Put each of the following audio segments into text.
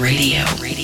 Radio. Radio.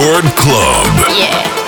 Record Club. Yeah.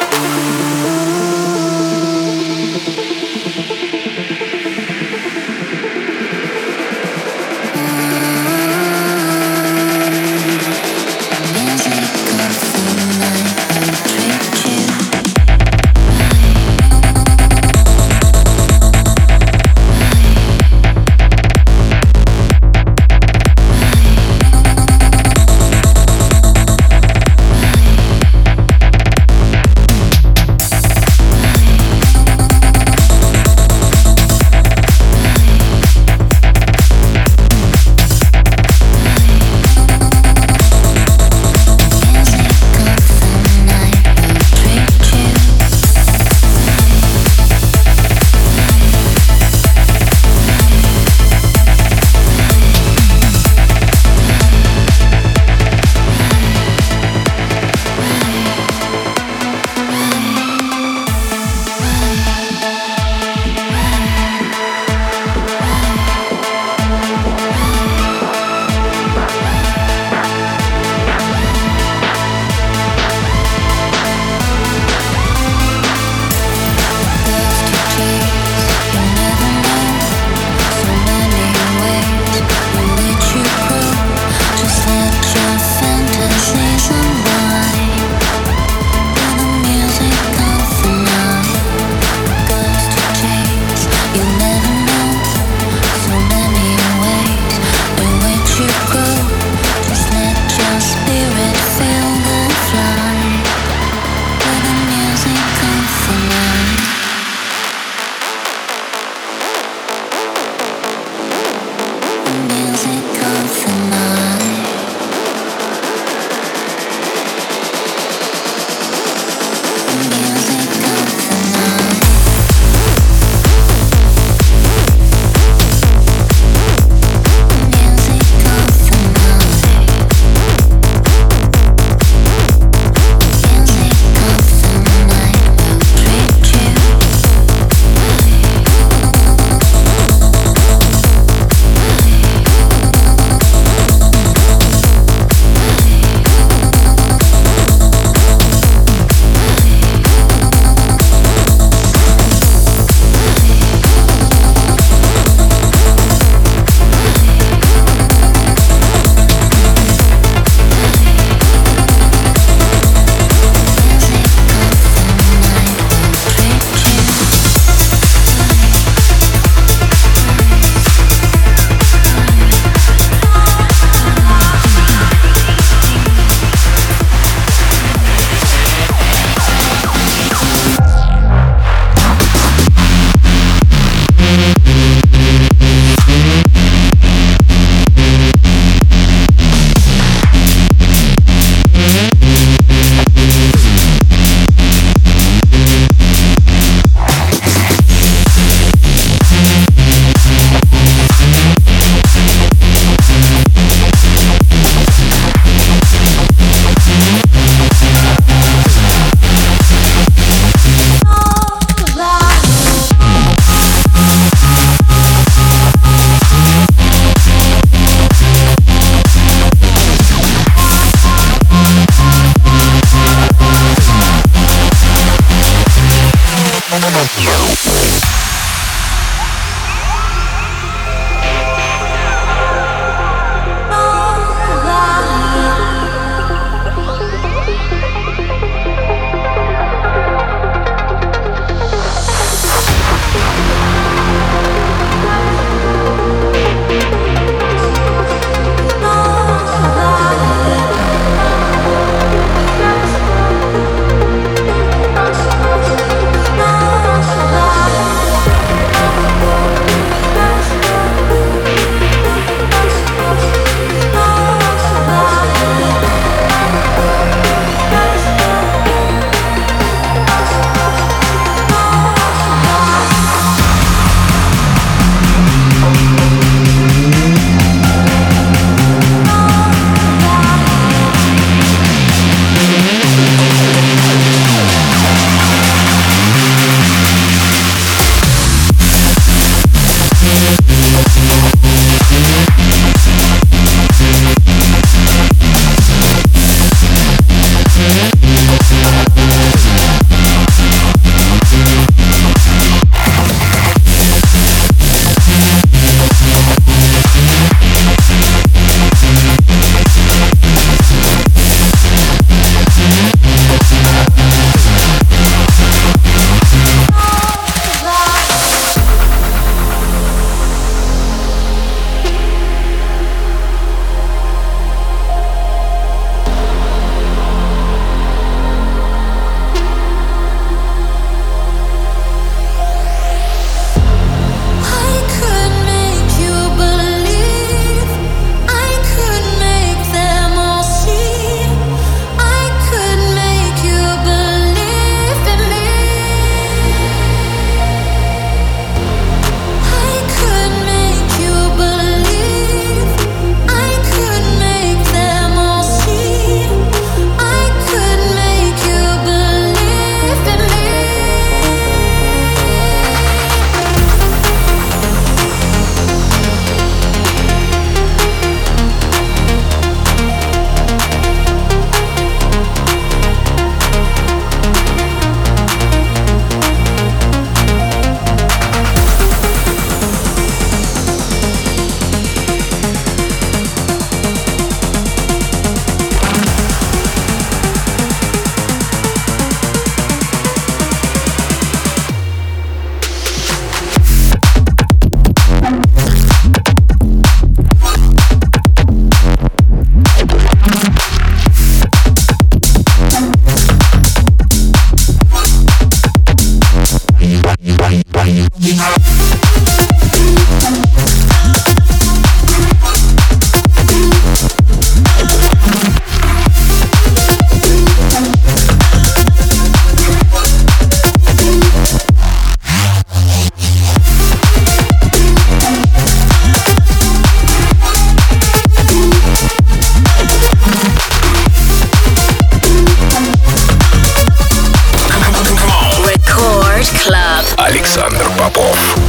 Александр Попов.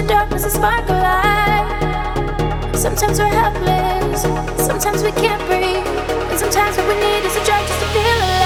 The darkness a spark of light. Sometimes we're helpless, sometimes we can't breathe, and sometimes what we need is a drug just to feel alive.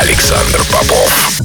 Александр Попов.